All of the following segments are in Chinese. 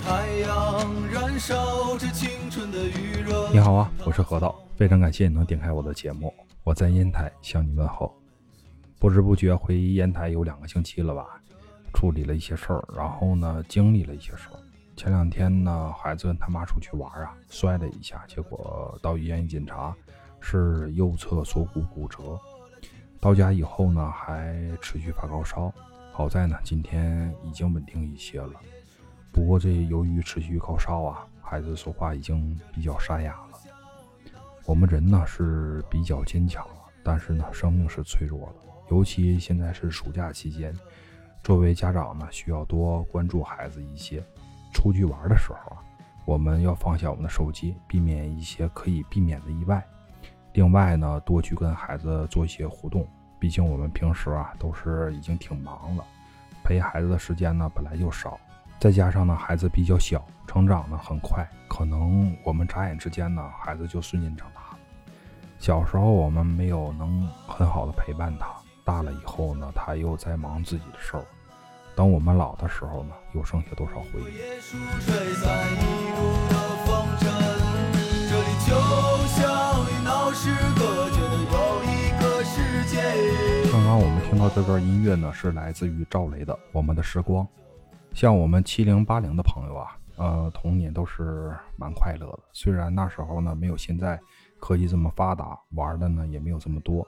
太阳，燃烧着青春的余热你好啊，我是何道，非常感谢你能点开我的节目，我在烟台向你问候。不知不觉回烟台有两个星期了吧，处理了一些事儿，然后呢，经历了一些事儿。前两天呢，孩子跟他妈出去玩啊，摔了一下，结果到医院一检查，是右侧锁骨骨折。到家以后呢，还持续发高烧，好在呢，今天已经稳定一些了。不过这由于持续高烧啊，孩子说话已经比较沙哑了。我们人呢是比较坚强，但是呢，生命是脆弱的，尤其现在是暑假期间，作为家长呢，需要多关注孩子一些。出去玩的时候啊，我们要放下我们的手机，避免一些可以避免的意外。另外呢，多去跟孩子做一些互动，毕竟我们平时啊都是已经挺忙了，陪孩子的时间呢本来就少，再加上呢孩子比较小，成长呢很快，可能我们眨眼之间呢孩子就瞬间长大了。小时候我们没有能很好的陪伴他，大了以后呢他又在忙自己的事儿。等我们老的时候呢，又剩下多少回忆？刚刚我们听到这段音乐呢，是来自于赵雷的《我们的时光》。像我们七零八零的朋友啊，呃，童年都是蛮快乐的。虽然那时候呢，没有现在科技这么发达，玩的呢也没有这么多，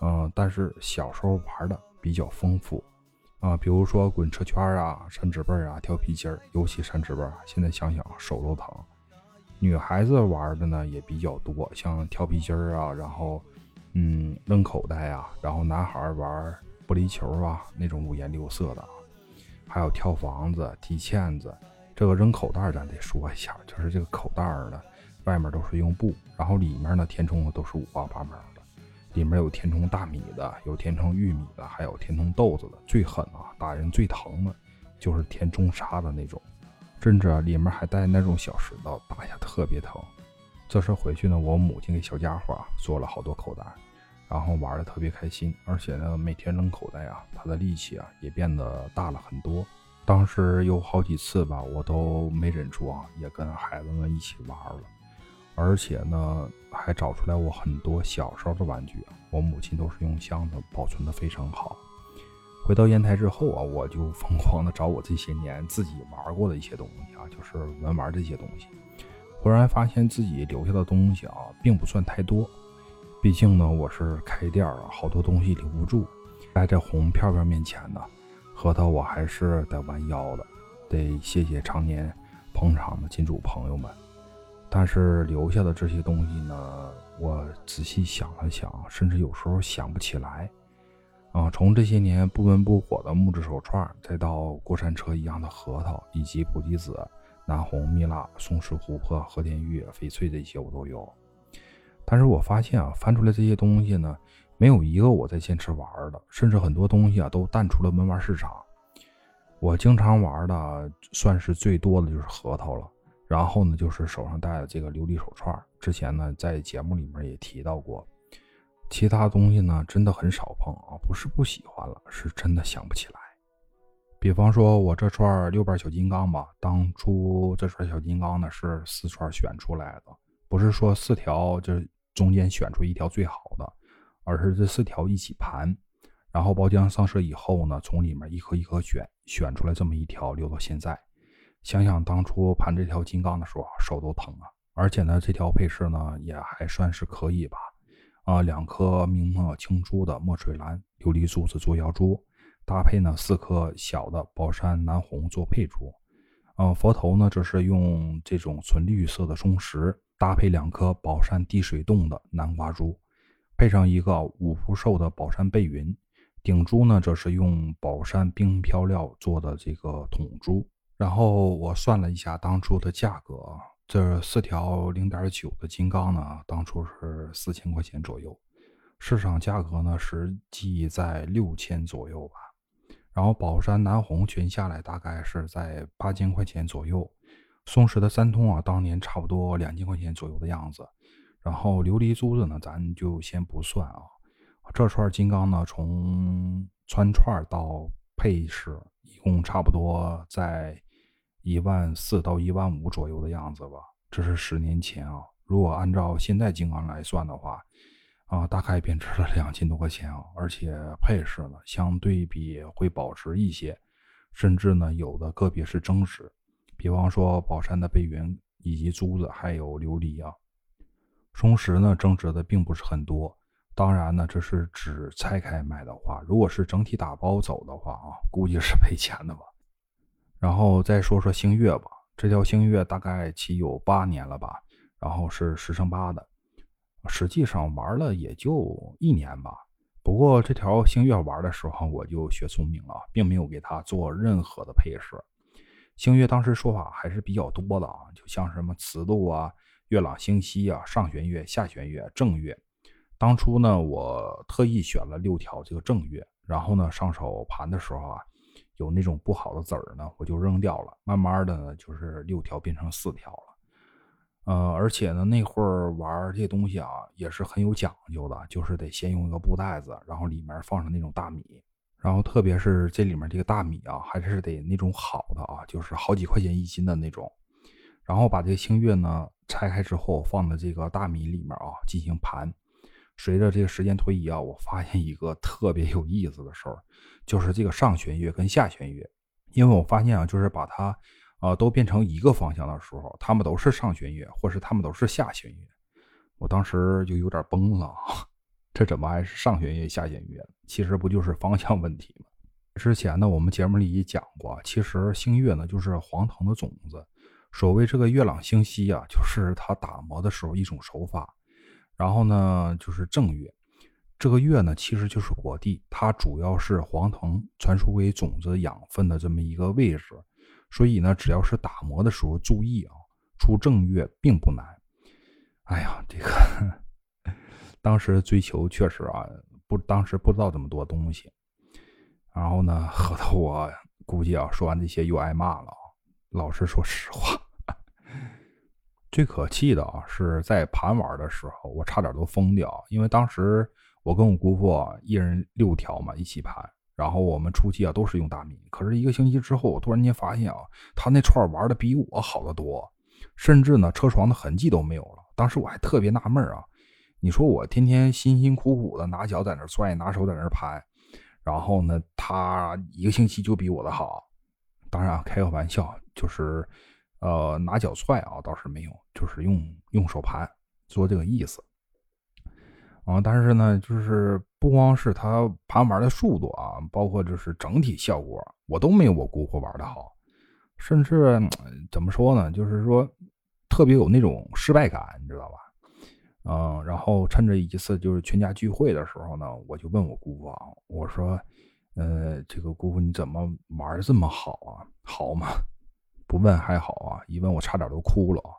嗯，但是小时候玩的比较丰富。啊，比如说滚车圈啊、扇纸背啊、跳皮筋儿，尤其扇纸背，现在想想手都疼。女孩子玩的呢也比较多，像跳皮筋儿啊，然后嗯扔口袋啊，然后男孩玩玻璃球啊，那种五颜六色的，还有跳房子、踢毽子。这个扔口袋咱得说一下，就是这个口袋呢，外面都是用布，然后里面呢填充的都是五花八门的。里面有填充大米的，有填充玉米的，还有填充豆子的。最狠啊，打人最疼的，就是填中沙的那种，甚至里面还带那种小石头，打一下特别疼。这次回去呢，我母亲给小家伙做了好多口袋，然后玩的特别开心。而且呢，每天扔口袋啊，他的力气啊也变得大了很多。当时有好几次吧，我都没忍住啊，也跟孩子们一起玩了。而且呢，还找出来我很多小时候的玩具，我母亲都是用箱子保存的非常好。回到烟台之后啊，我就疯狂的找我这些年自己玩过的一些东西啊，就是文玩这些东西。忽然发现自己留下的东西啊，并不算太多。毕竟呢，我是开店啊，好多东西留不住。在这红票票面前呢，核桃我还是得弯腰的，得谢谢常年捧场的金主朋友们。但是留下的这些东西呢，我仔细想了想，甚至有时候想不起来。啊，从这些年不温不火的木质手串，再到过山车一样的核桃，以及菩提子、南红、蜜蜡、松石琥珀、和田玉、翡翠这些我都有。但是我发现啊，翻出来这些东西呢，没有一个我在坚持玩的，甚至很多东西啊都淡出了门玩市场。我经常玩的，算是最多的就是核桃了。然后呢，就是手上戴的这个琉璃手串。之前呢，在节目里面也提到过，其他东西呢，真的很少碰啊。不是不喜欢了，是真的想不起来。比方说，我这串六瓣小金刚吧，当初这串小金刚呢是四串选出来的，不是说四条就中间选出一条最好的，而是这四条一起盘，然后包浆上色以后呢，从里面一颗一颗选，选出来这么一条留到现在。想想当初盘这条金刚的时候，手都疼啊！而且呢，这条配饰呢也还算是可以吧？啊，两颗明末清初的墨水蓝琉璃珠子做腰珠，搭配呢四颗小的宝山南红做配珠。嗯，佛头呢这是用这种纯绿色的松石，搭配两颗宝山滴水洞的南瓜珠，配上一个五福寿的宝山背云。顶珠呢这是用宝山冰漂料做的这个筒珠。然后我算了一下当初的价格，这四条零点九的金刚呢，当初是四千块钱左右，市场价格呢实际在六千左右吧。然后宝山南红全下来大概是在八千块钱左右，松石的三通啊，当年差不多两千块钱左右的样子。然后琉璃珠子呢，咱就先不算啊。这串金刚呢，从穿串到配饰，一共差不多在。一万四到一万五左右的样子吧。这是十年前啊，如果按照现在金刚来算的话，啊，大概贬值了两千多块钱啊。而且配饰呢，相对比会保值一些，甚至呢，有的个别是增值。比方说宝山的贝云以及珠子，还有琉璃啊。松石呢，增值的并不是很多。当然呢，这是只拆开卖的话，如果是整体打包走的话啊，估计是赔钱的吧。然后再说说星月吧，这条星月大概骑有八年了吧，然后是十乘八的，实际上玩了也就一年吧。不过这条星月玩的时候，我就学聪明了，并没有给它做任何的配饰。星月当时说法还是比较多的啊，就像什么磁度啊。月朗星稀啊，上弦月、下弦月、正月。当初呢，我特意选了六条这个正月，然后呢，上手盘的时候啊，有那种不好的子儿呢，我就扔掉了。慢慢的呢，就是六条变成四条了。呃，而且呢，那会儿玩这东西啊，也是很有讲究的，就是得先用一个布袋子，然后里面放上那种大米，然后特别是这里面这个大米啊，还是得那种好的啊，就是好几块钱一斤的那种。然后把这个星月呢拆开之后，放在这个大米里面啊进行盘。随着这个时间推移啊，我发现一个特别有意思的事儿，就是这个上弦月跟下弦月，因为我发现啊，就是把它啊都变成一个方向的时候，它们都是上弦月，或是它们都是下弦月。我当时就有点崩了，这怎么还是上弦月下弦月？其实不就是方向问题吗？之前呢，我们节目里也讲过，其实星月呢就是黄藤的种子。所谓这个月朗星稀啊，就是它打磨的时候一种手法。然后呢，就是正月，这个月呢其实就是果地，它主要是黄藤传输给种子养分的这么一个位置。所以呢，只要是打磨的时候注意啊，出正月并不难。哎呀，这个当时追求确实啊，不，当时不知道这么多东西。然后呢，合得我估计啊，说完这些又挨骂了。老实说实话。最可气的啊，是在盘玩的时候，我差点都疯掉。因为当时我跟我姑父一人六条嘛，一起盘，然后我们初期啊都是用大米。可是一个星期之后，我突然间发现啊，他那串玩的比我好得多，甚至呢车床的痕迹都没有了。当时我还特别纳闷啊，你说我天天辛辛苦苦的拿脚在那拽，拿手在那盘，然后呢他一个星期就比我的好。当然开个玩笑，就是。呃，拿脚踹啊，倒是没有，就是用用手盘做这个意思啊。但是呢，就是不光是他盘玩的速度啊，包括就是整体效果，我都没有我姑父玩的好。甚至怎么说呢，就是说特别有那种失败感，你知道吧？嗯，然后趁着一次就是全家聚会的时候呢，我就问我姑父啊，我说，呃，这个姑父你怎么玩这么好啊？好吗？不问还好啊，一问我差点都哭了啊！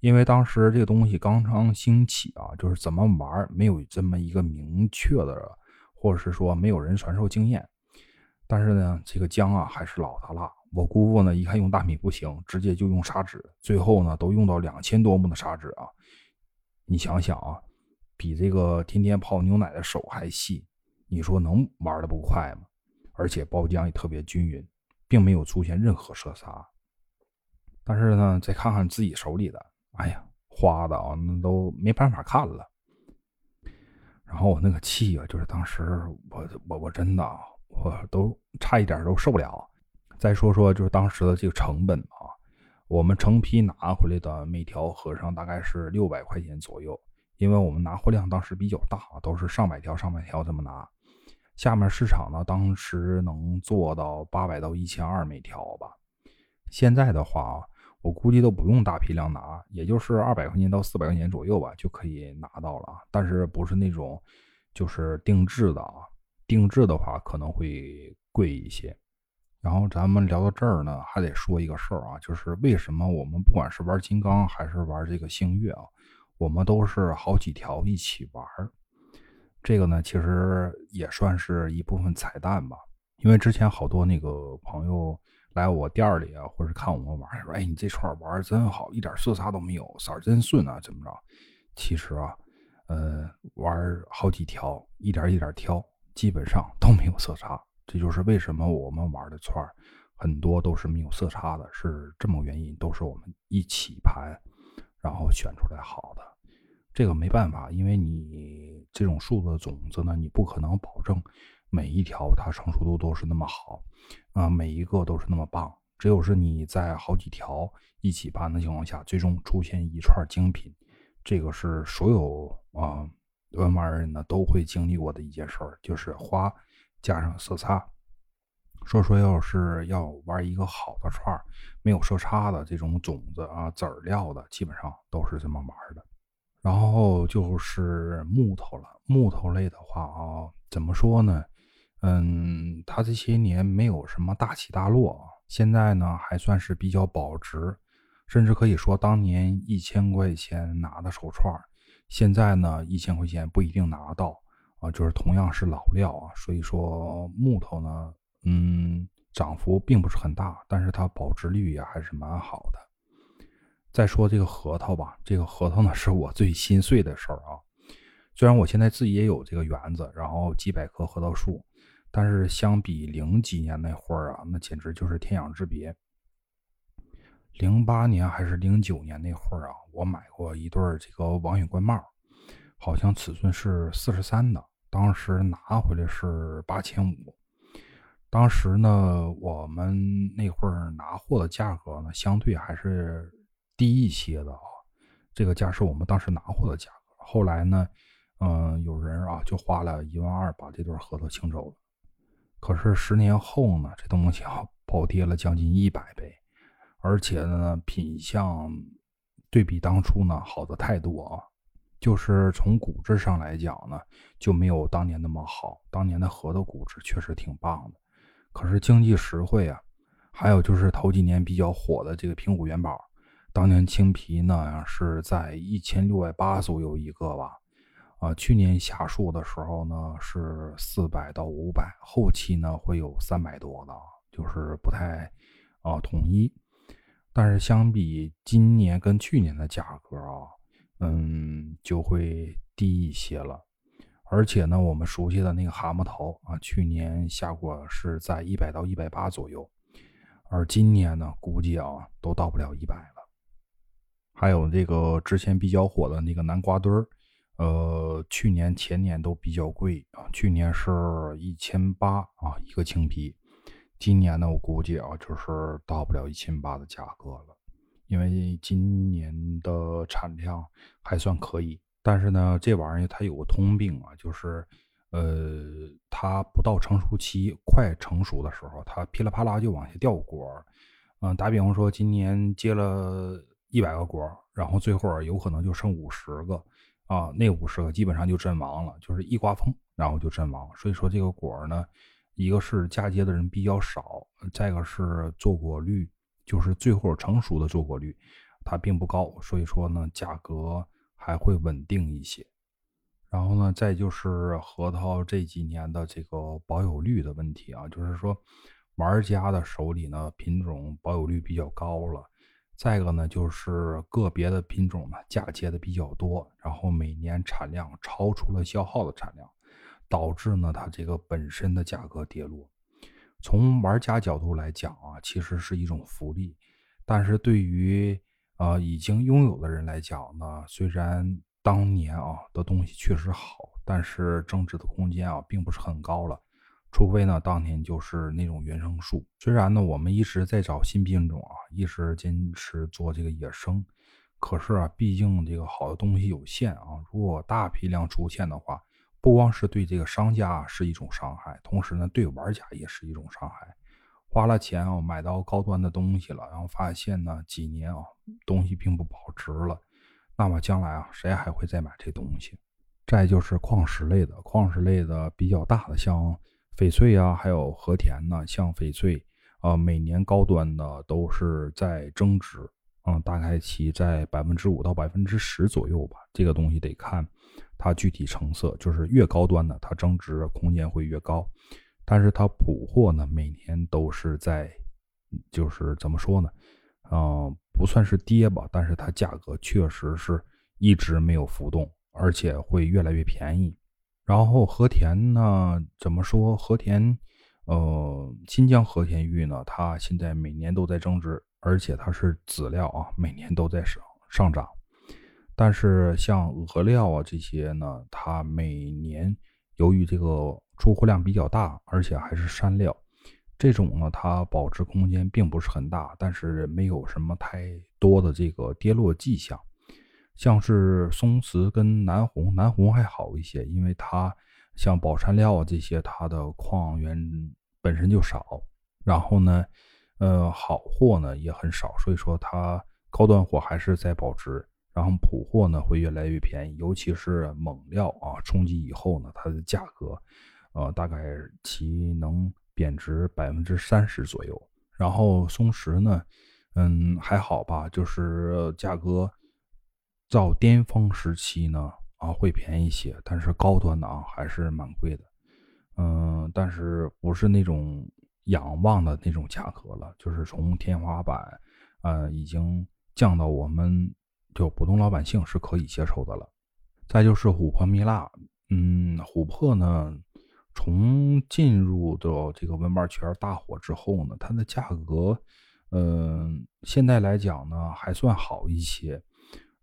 因为当时这个东西刚刚兴起啊，就是怎么玩没有这么一个明确的，或者是说没有人传授经验。但是呢，这个姜啊还是老的辣。我姑父呢一看用大米不行，直接就用砂纸，最后呢都用到两千多目的砂纸啊！你想想啊，比这个天天泡牛奶的手还细，你说能玩的不快吗？而且包浆也特别均匀。并没有出现任何色差，但是呢，再看看自己手里的，哎呀，花的啊，那都没办法看了。然后我那个气啊，就是当时我我我真的我都差一点都受不了。再说说就是当时的这个成本啊，我们成批拿回来的每条合上大概是六百块钱左右，因为我们拿货量当时比较大，都是上百条上百条这么拿。下面市场呢，当时能做到八百到一千二每条吧。现在的话，我估计都不用大批量拿，也就是二百块钱到四百块钱左右吧，就可以拿到了。但是不是那种就是定制的啊？定制的话可能会贵一些。然后咱们聊到这儿呢，还得说一个事儿啊，就是为什么我们不管是玩金刚还是玩这个星月啊，我们都是好几条一起玩。这个呢，其实也算是一部分彩蛋吧。因为之前好多那个朋友来我店里啊，或者看我们玩，说：“哎，你这串玩真好，一点色差都没有，色真顺啊，怎么着？”其实啊，呃，玩好几条，一点一点挑，基本上都没有色差。这就是为什么我们玩的串很多都是没有色差的，是这么原因，都是我们一起盘，然后选出来好的。这个没办法，因为你这种树的种子呢，你不可能保证每一条它成熟度都是那么好，啊，每一个都是那么棒。只有是你在好几条一起盘的情况下，最终出现一串精品，这个是所有啊玩玩人呢都会经历过的一件事，就是花加上色差。说说要是要玩一个好的串儿，没有色差的这种种子啊籽儿料的，基本上都是这么玩的。然后就是木头了，木头类的话啊，怎么说呢？嗯，它这些年没有什么大起大落，现在呢还算是比较保值，甚至可以说当年一千块钱拿的手串，现在呢一千块钱不一定拿到啊。就是同样是老料啊，所以说木头呢，嗯，涨幅并不是很大，但是它保值率也还是蛮好的。再说这个核桃吧，这个核桃呢是我最心碎的事儿啊。虽然我现在自己也有这个园子，然后几百棵核桃树，但是相比零几年那会儿啊，那简直就是天壤之别。零八年还是零九年那会儿啊，我买过一对这个王羽冠帽，好像尺寸是四十三的，当时拿回来是八千五。当时呢，我们那会儿拿货的价格呢，相对还是。低一些的啊，这个价是我们当时拿货的价格。后来呢，嗯，有人啊就花了一万二把这对核桃清走了。可是十年后呢，这东西啊暴跌了将近一百倍，而且呢品相对比当初呢好的太多啊。就是从骨质上来讲呢，就没有当年那么好。当年的核桃骨质确实挺棒的，可是经济实惠啊。还有就是头几年比较火的这个平谷元宝。当年青皮呢是在一千六百八左右一个吧，啊，去年下树的时候呢是四百到五百，后期呢会有三百多的，就是不太啊统一。但是相比今年跟去年的价格啊，嗯，就会低一些了。而且呢，我们熟悉的那个蛤蟆头啊，去年下过是在一百到一百八左右，而今年呢，估计啊都到不了一百了。还有这个之前比较火的那个南瓜墩儿，呃，去年前年都比较贵啊，去年是一千八啊一个青皮，今年呢我估计啊就是到不了一千八的价格了，因为今年的产量还算可以，但是呢这玩意儿它有个通病啊，就是呃它不到成熟期快成熟的时候，它噼里啪啦就往下掉果儿，嗯，打比方说今年结了。一百个果儿，然后最后有可能就剩五十个，啊，那五十个基本上就阵亡了，就是一刮风，然后就阵亡。所以说这个果儿呢，一个是嫁接的人比较少，再一个是坐果率，就是最后成熟的坐果率，它并不高，所以说呢，价格还会稳定一些。然后呢，再就是核桃这几年的这个保有率的问题啊，就是说玩家的手里呢，品种保有率比较高了。再一个呢，就是个别的品种呢嫁接的比较多，然后每年产量超出了消耗的产量，导致呢它这个本身的价格跌落。从玩家角度来讲啊，其实是一种福利，但是对于呃已经拥有的人来讲呢，虽然当年啊的东西确实好，但是增值的空间啊并不是很高了。除非呢，当年就是那种原生树。虽然呢，我们一直在找新品种啊，一直坚持做这个野生，可是啊，毕竟这个好的东西有限啊。如果大批量出现的话，不光是对这个商家是一种伤害，同时呢，对玩家也是一种伤害。花了钱啊，买到高端的东西了，然后发现呢，几年啊，东西并不保值了，那么将来啊，谁还会再买这东西？再就是矿石类的，矿石类的比较大的，像。翡翠啊，还有和田呢，像翡翠，啊，每年高端的都是在增值，嗯，大概其在百分之五到百分之十左右吧。这个东西得看它具体成色，就是越高端的，它增值空间会越高。但是它普货呢，每年都是在，就是怎么说呢，嗯，不算是跌吧，但是它价格确实是一直没有浮动，而且会越来越便宜。然后和田呢，怎么说？和田，呃，新疆和田玉呢，它现在每年都在增值，而且它是籽料啊，每年都在上上涨。但是像俄料啊这些呢，它每年由于这个出货量比较大，而且还是山料，这种呢它保值空间并不是很大，但是没有什么太多的这个跌落迹象。像是松石跟南红，南红还好一些，因为它像宝山料啊这些，它的矿源本身就少，然后呢，呃，好货呢也很少，所以说它高端货还是在保值。然后普货呢会越来越便宜，尤其是锰料啊冲击以后呢，它的价格，呃，大概其能贬值百分之三十左右。然后松石呢，嗯，还好吧，就是价格到巅峰时期呢啊会便宜一些，但是高端的啊还是蛮贵的，嗯，但是不是那种仰望的那种价格了，就是从天花板，呃，已经降到我们。就普通老百姓是可以接受的了。再就是琥珀蜜蜡，嗯，琥珀呢，从进入到这个文玩圈大火之后呢，它的价格，嗯，现在来讲呢还算好一些。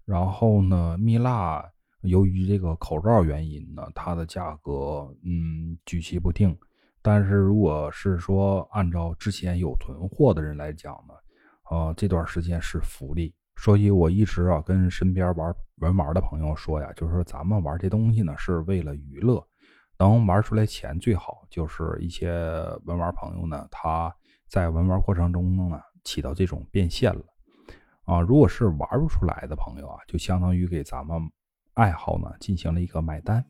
然后呢，蜜蜡由于这个口罩原因呢，它的价格嗯举棋不定。但是如果是说按照之前有囤货的人来讲呢，呃，这段时间是福利。所以，我一直啊跟身边玩文玩的朋友说呀，就是说咱们玩这东西呢是为了娱乐，能玩出来钱最好。就是一些文玩朋友呢，他在文玩过程中呢起到这种变现了啊。如果是玩不出来的朋友啊，就相当于给咱们爱好呢进行了一个买单。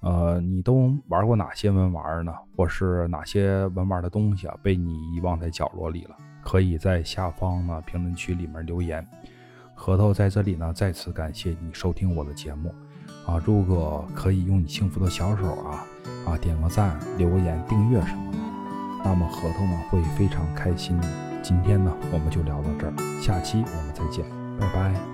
呃，你都玩过哪些文玩呢？或是哪些文玩的东西啊被你遗忘在角落里了？可以在下方呢评论区里面留言。核桃在这里呢再次感谢你收听我的节目啊！如果可以用你幸福的小手啊啊点个赞、留个言、订阅什么的，那么核桃呢会非常开心。今天呢我们就聊到这儿，下期我们再见，拜拜。